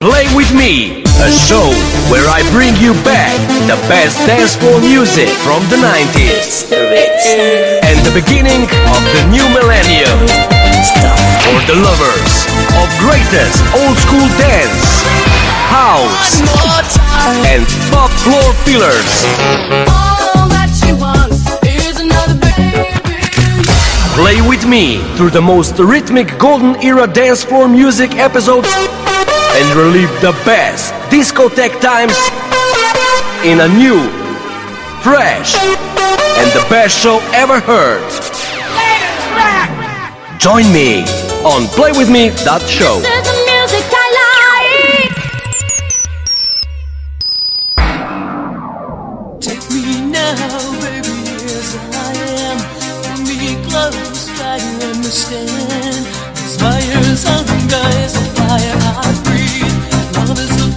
Play with me, a show where I bring you back the best dance floor music from the 90s and the beginning of the new millennium. For the lovers of greatest old school dance, house, and top floor fillers. Play with me through the most rhythmic golden era dance floor music episodes and relive the best discotheque times in a new, fresh, and the best show ever heard. Join me on playwithme.show. This is the Love is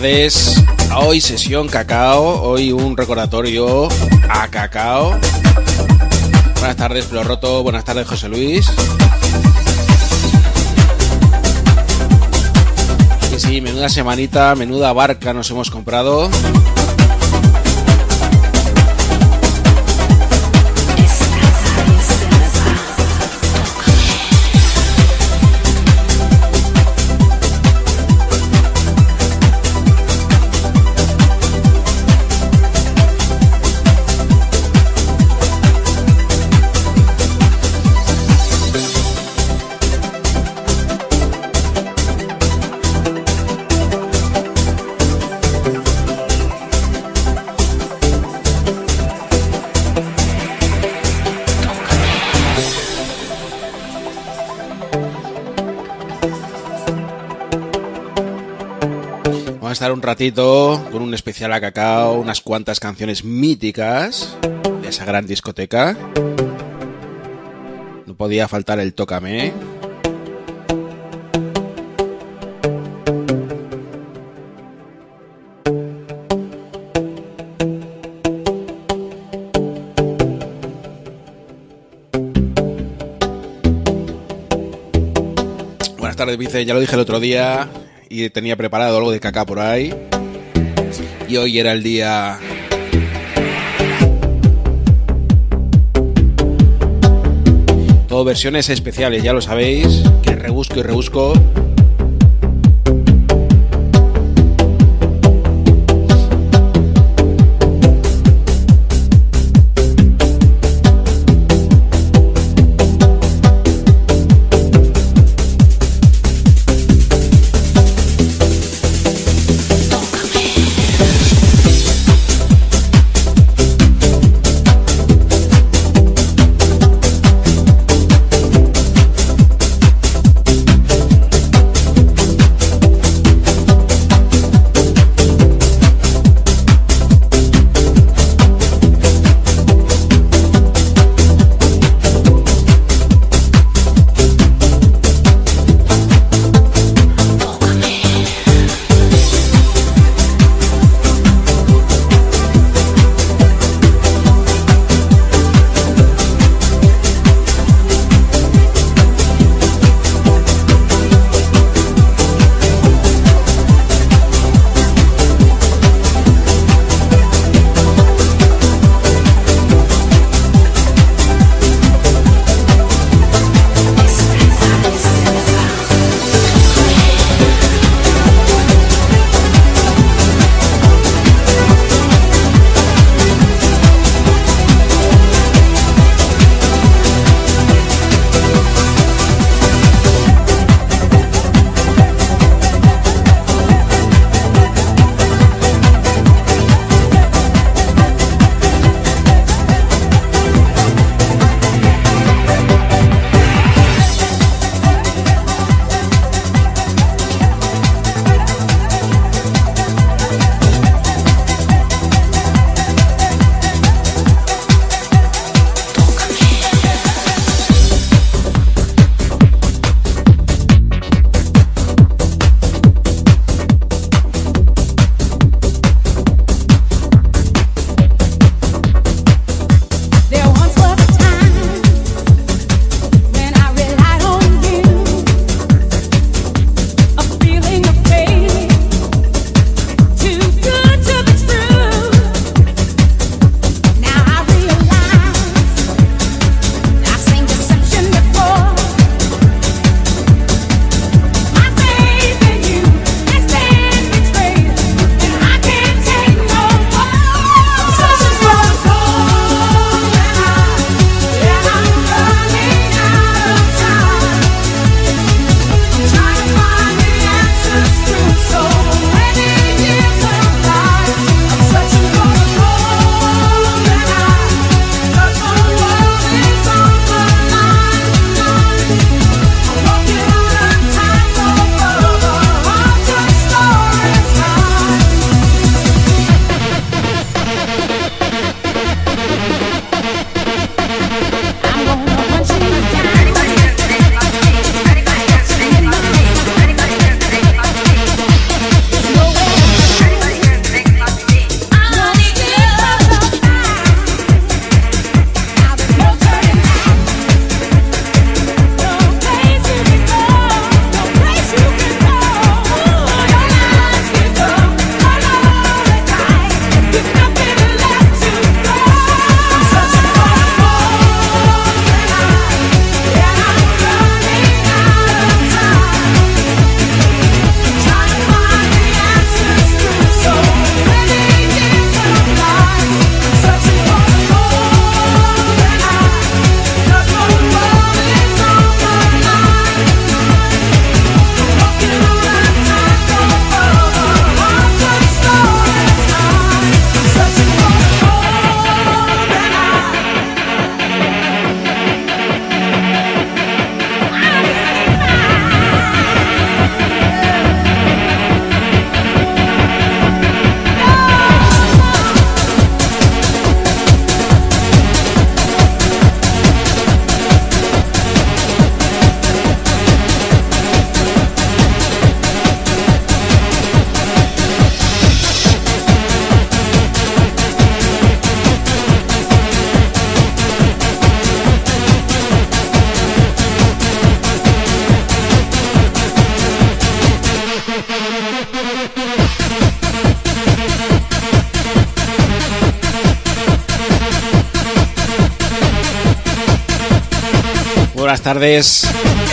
Hoy sesión cacao, hoy un recordatorio a cacao. Buenas tardes, Flor Roto. Buenas tardes, José Luis. Sí, menuda semanita, menuda barca nos hemos comprado. Un ratito con un especial a cacao, unas cuantas canciones míticas de esa gran discoteca. No podía faltar el Tócame. Buenas tardes, Vice. Ya lo dije el otro día y tenía preparado algo de caca por ahí. Y hoy era el día... Todo versiones especiales, ya lo sabéis, que rebusco y rebusco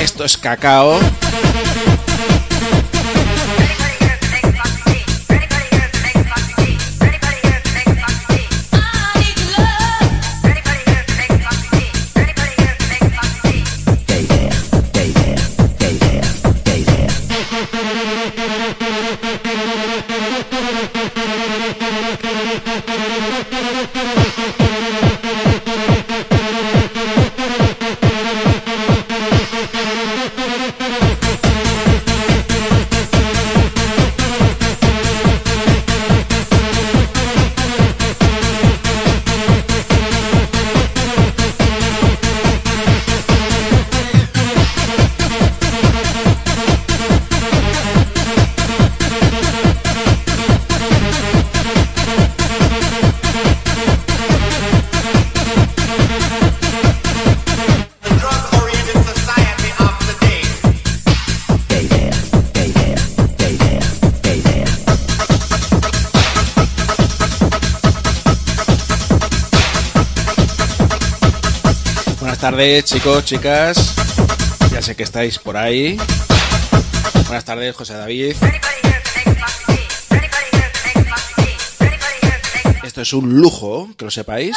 esto es Cacao. Tardes, chicos, chicas. Ya sé que estáis por ahí. Buenas tardes, José David. Esto es un lujo, que lo sepáis.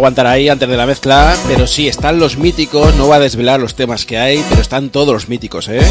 Aguantar ahí antes de la mezcla, pero sí, están los míticos, no va a desvelar los temas que hay, pero están todos los míticos, ¿eh?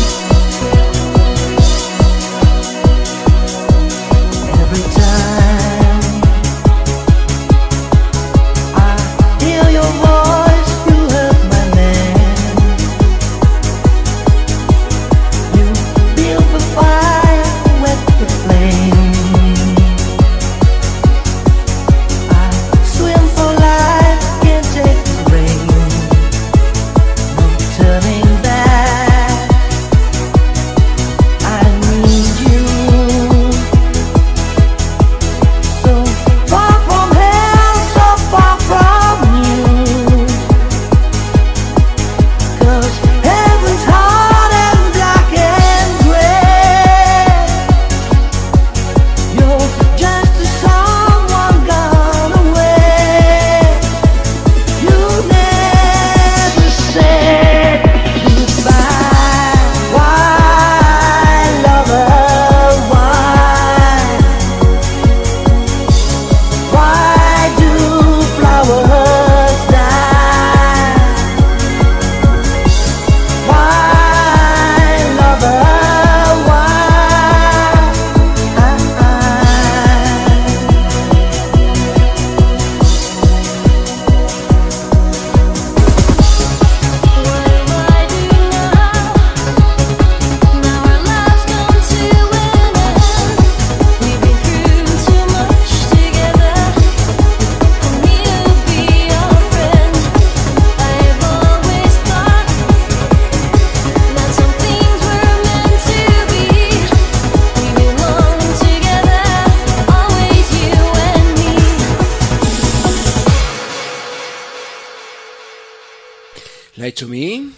Lie to me.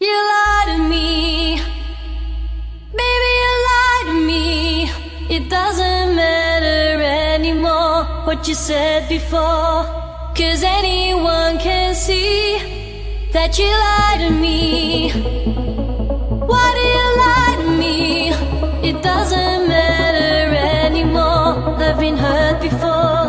You lie to me. Baby, you lie to me. It doesn't matter anymore what you said before. Cause anyone can see that you lie to me. Why do you lie to me? It doesn't matter anymore. I've been hurt before.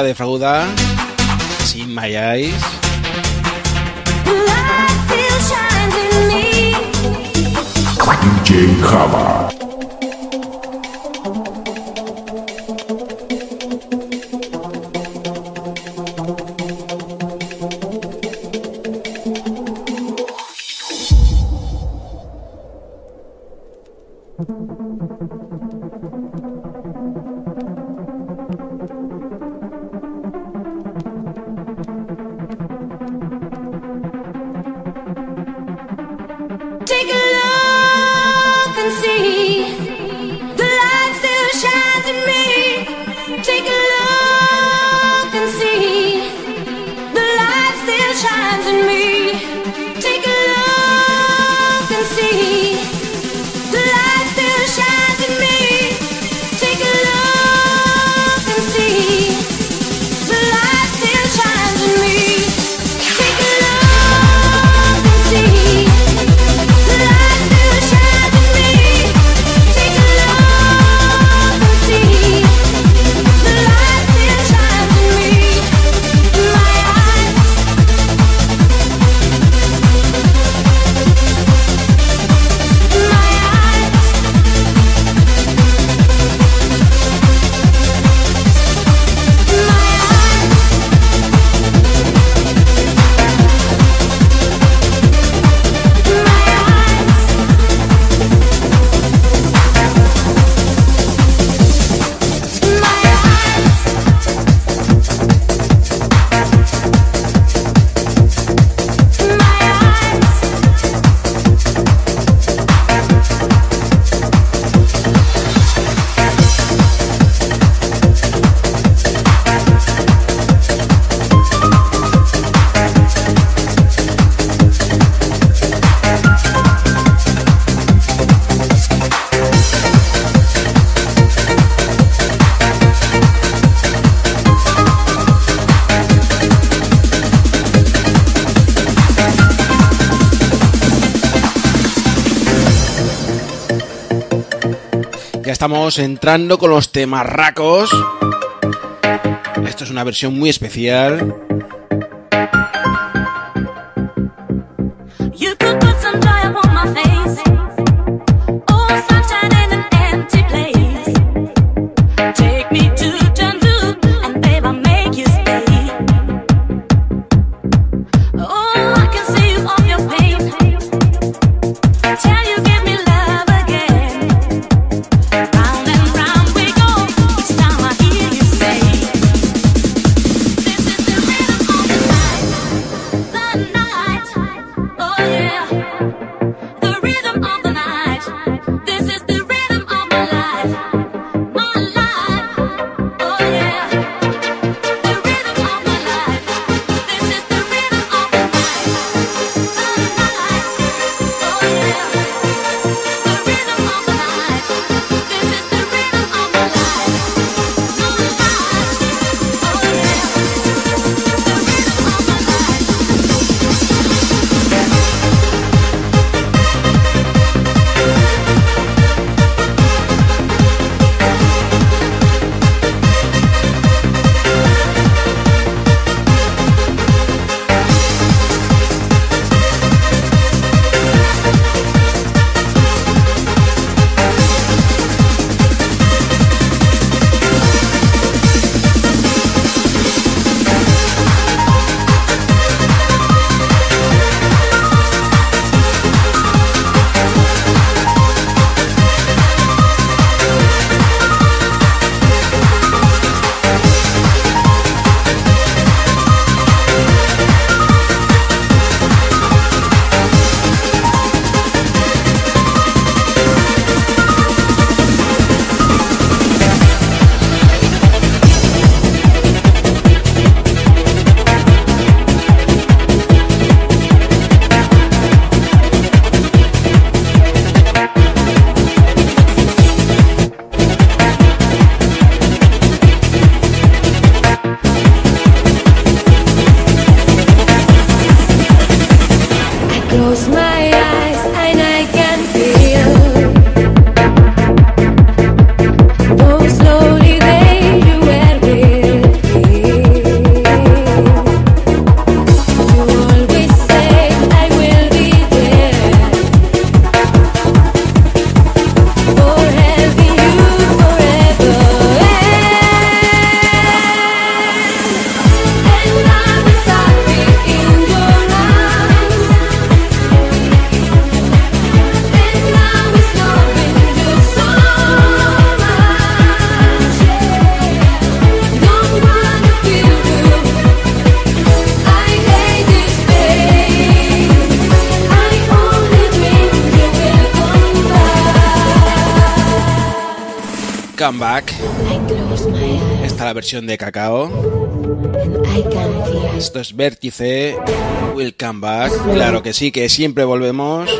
nunca defrauda. Sin My Java. estamos entrando con los temarracos. Esto es una versión muy especial nueva versión de Cacao. Esto es Vértice, Will Come Back, claro que sí, que siempre volvemos.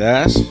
Yes.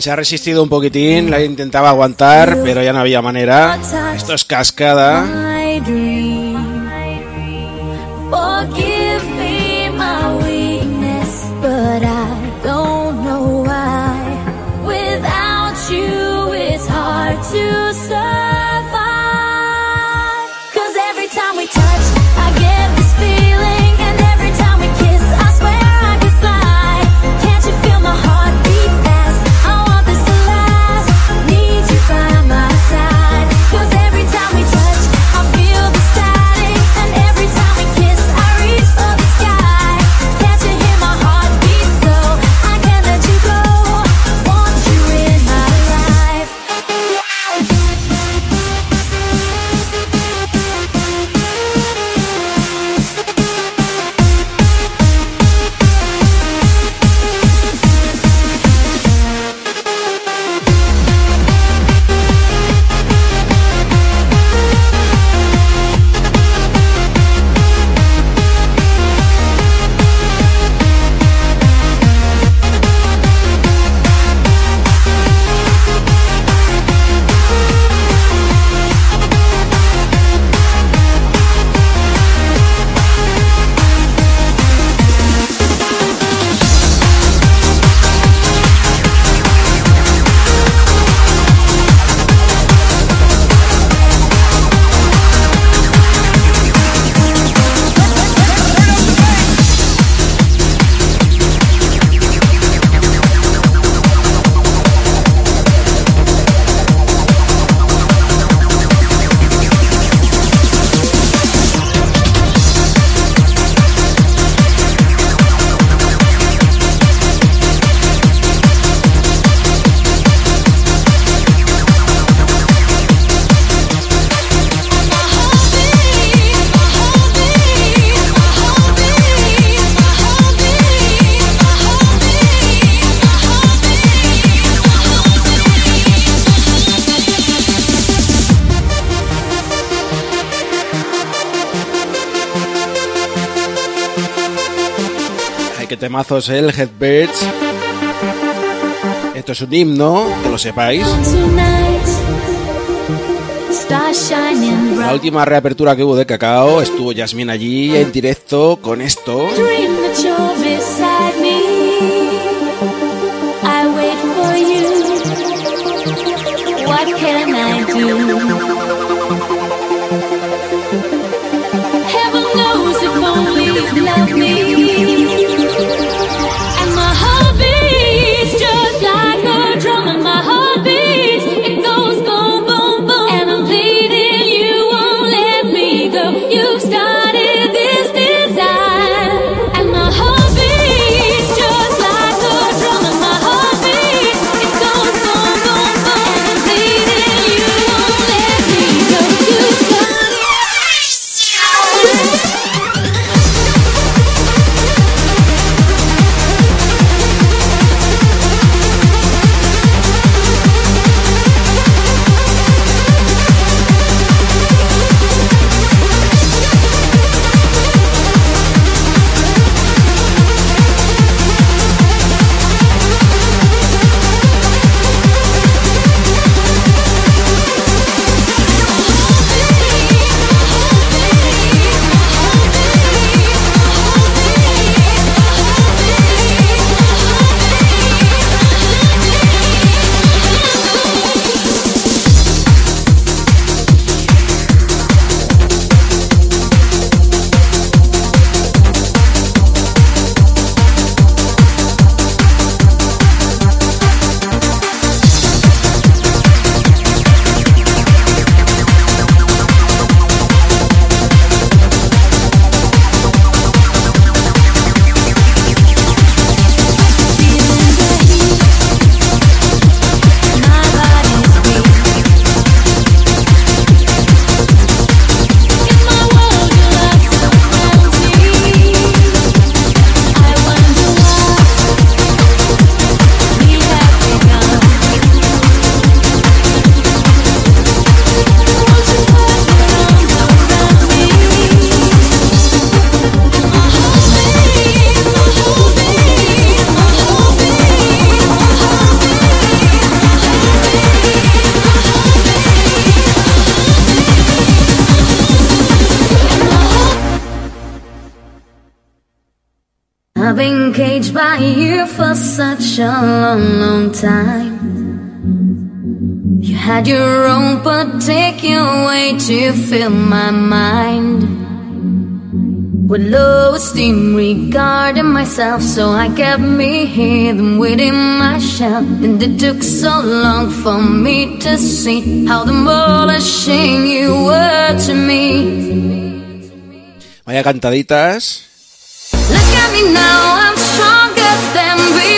Se ha resistido un poquitín, la intentaba aguantar, pero ya no había manera. Esto es cascada. temazos el Headbirds. Esto es un himno, que lo sepáis. La última reapertura que hubo de Cacao estuvo Jasmine allí en directo con esto. such a long, long time. You had your own particular way to fill my mind. With low esteem regarding myself, so I kept me hidden within my shell. And it took so long for me to see how demolishing you were to me. Vaya cantaditas. Look at me now, I'm stronger than before.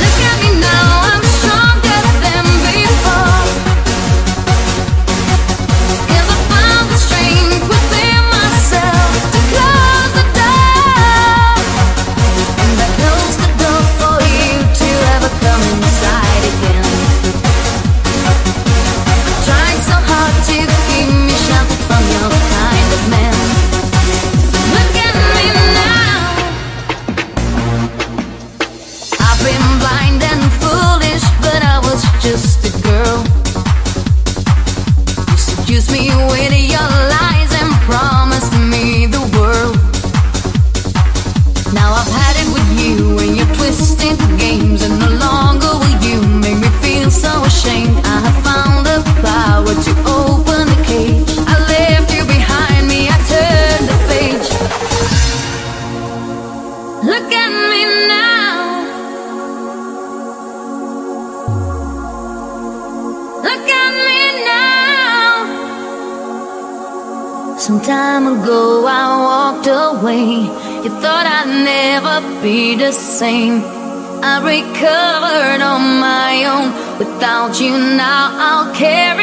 same. I recovered on my own. Without you now, I'll carry.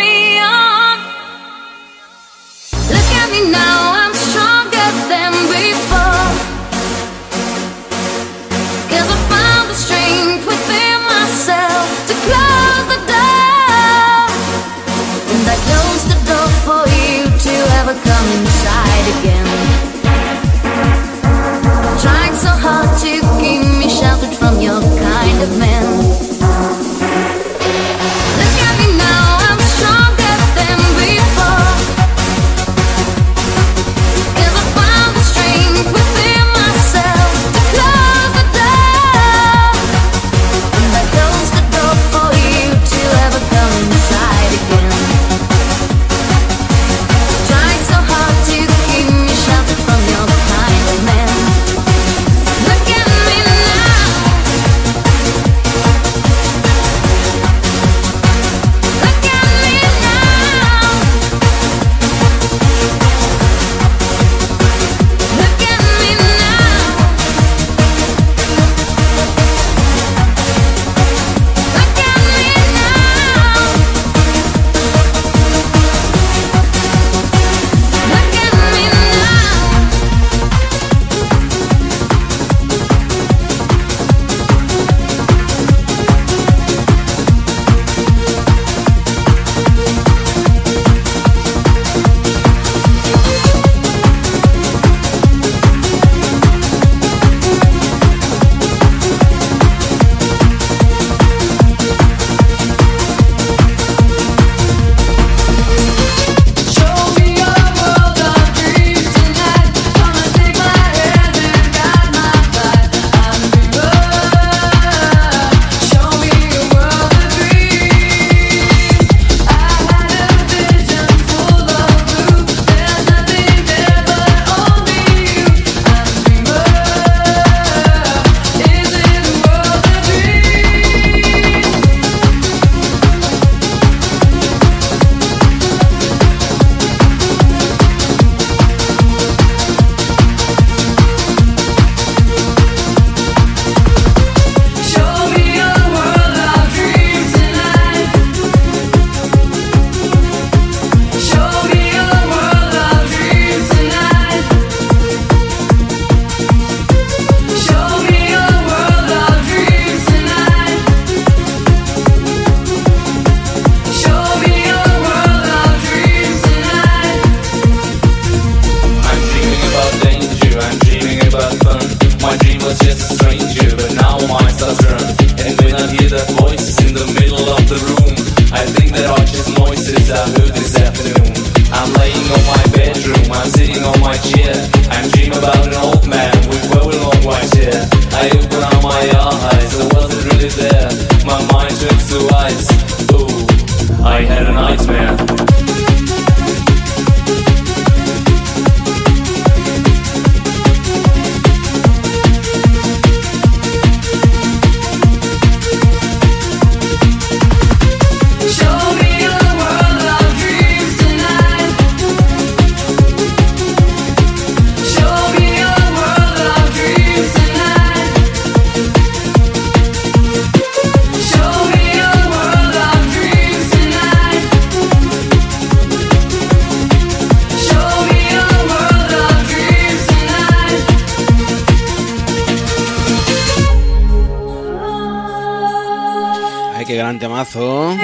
gran temazo.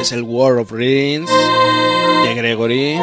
Es el War of Rings de Gregory.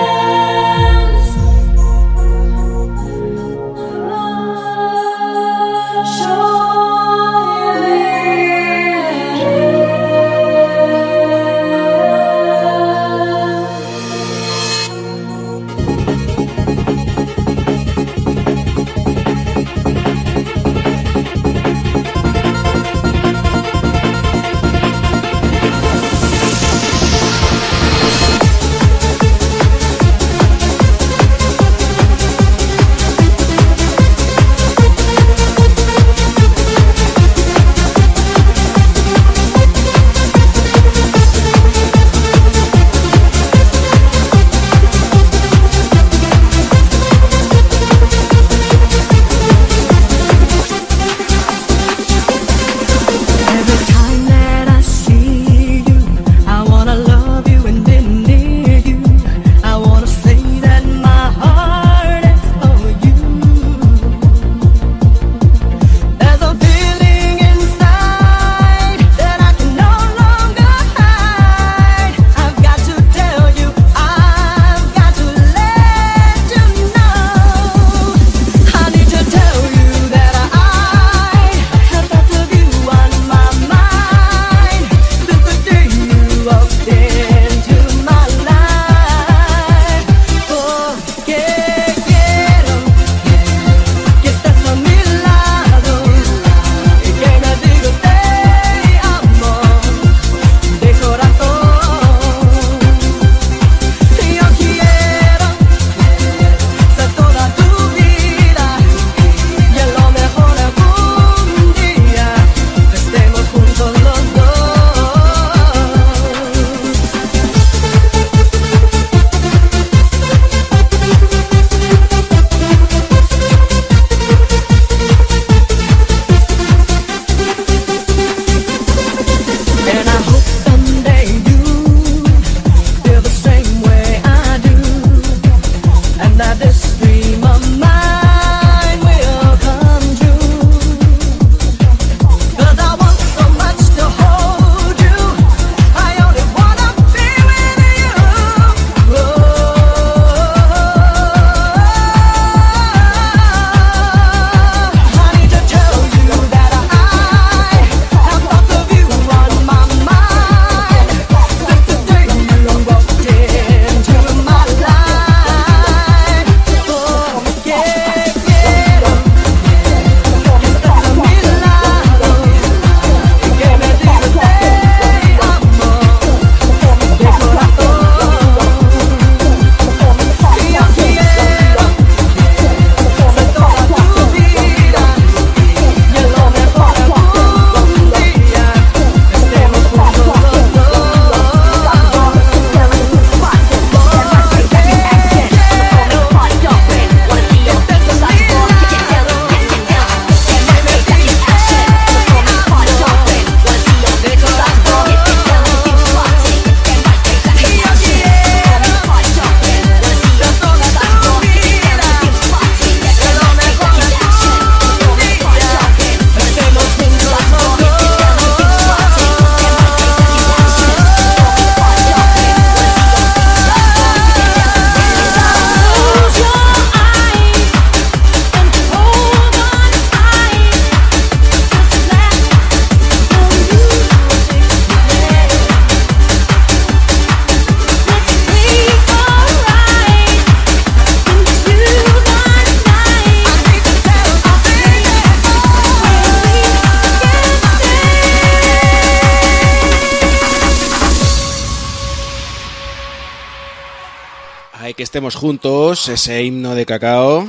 Estemos juntos, ese himno de cacao.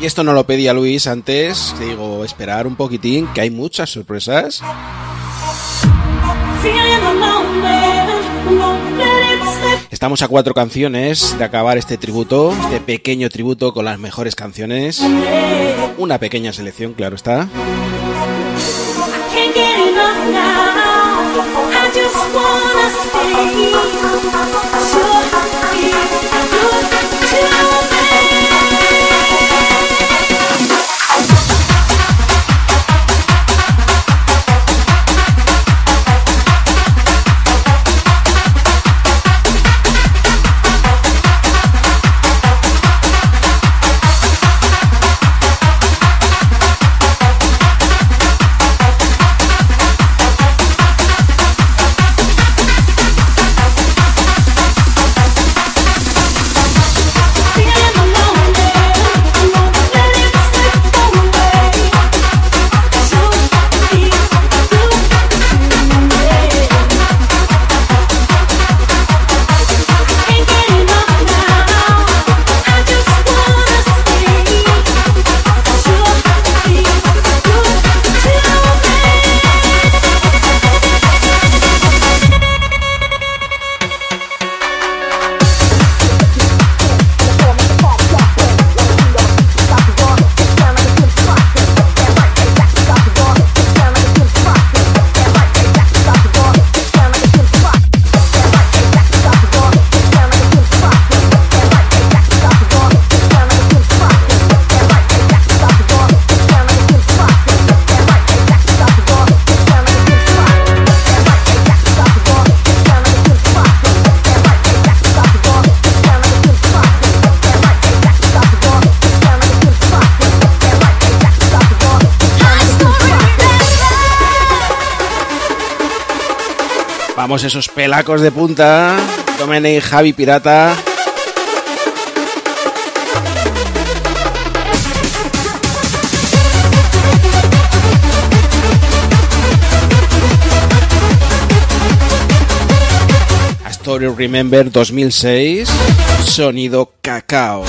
Y esto no lo pedía Luis antes, te digo, esperar un poquitín, que hay muchas sorpresas. Estamos a cuatro canciones de acabar este tributo, este pequeño tributo con las mejores canciones. Una pequeña selección, claro está. Esos pelacos de punta. Domene y Javi Pirata. A Story Remember 2006. Sonido cacao.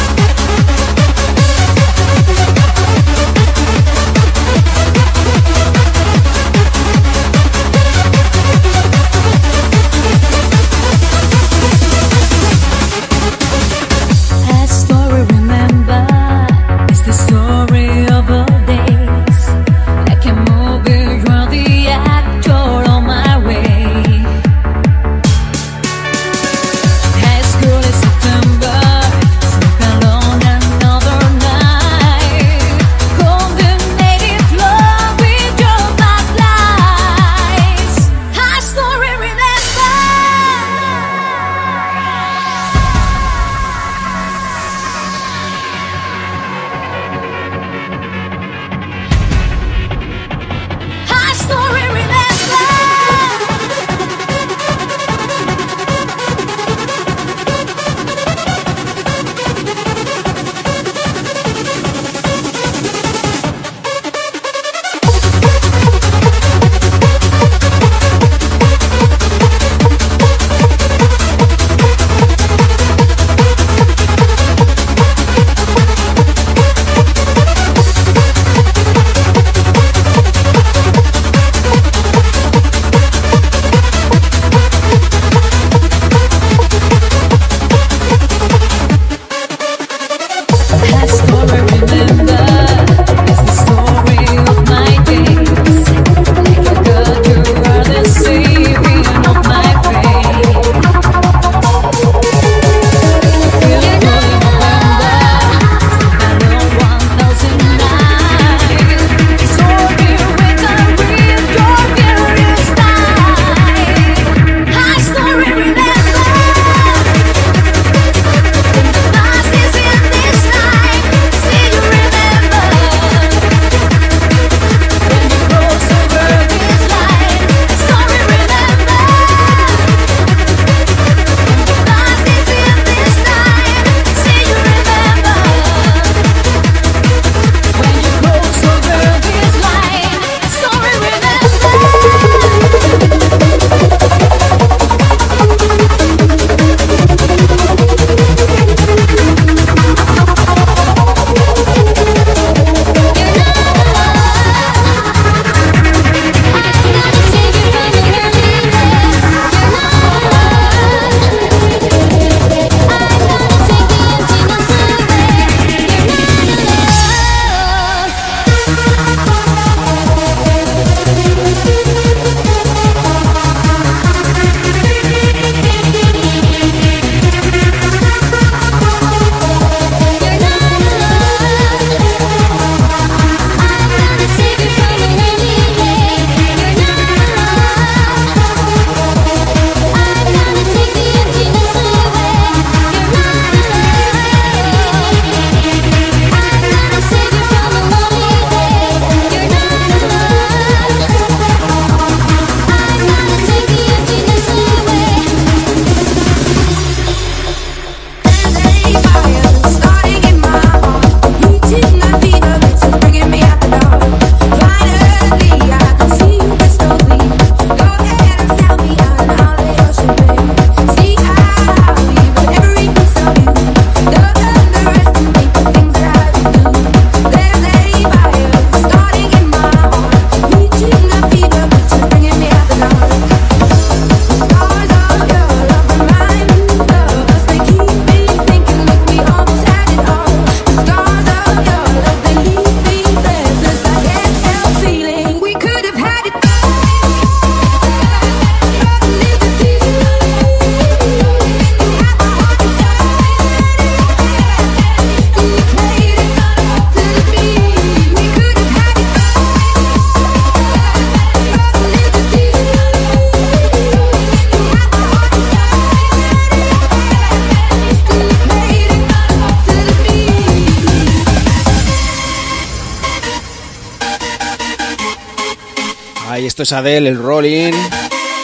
Esto es Adele, el Rolling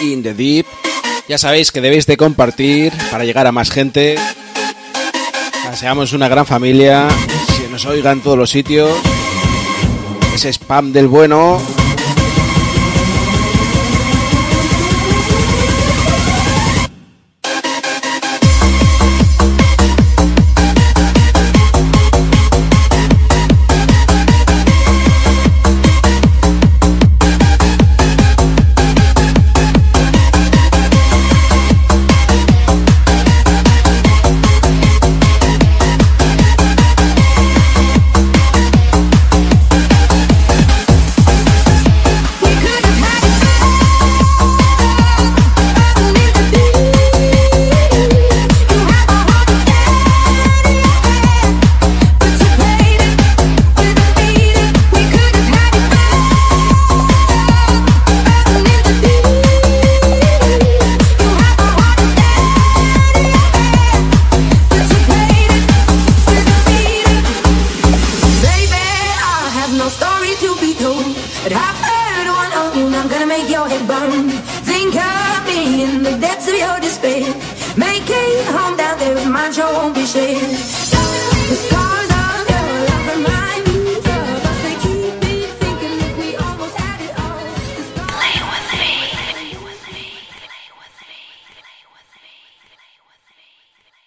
in the Deep. Ya sabéis que debéis de compartir para llegar a más gente. Seamos una gran familia. Si nos oigan todos los sitios. Ese spam del bueno.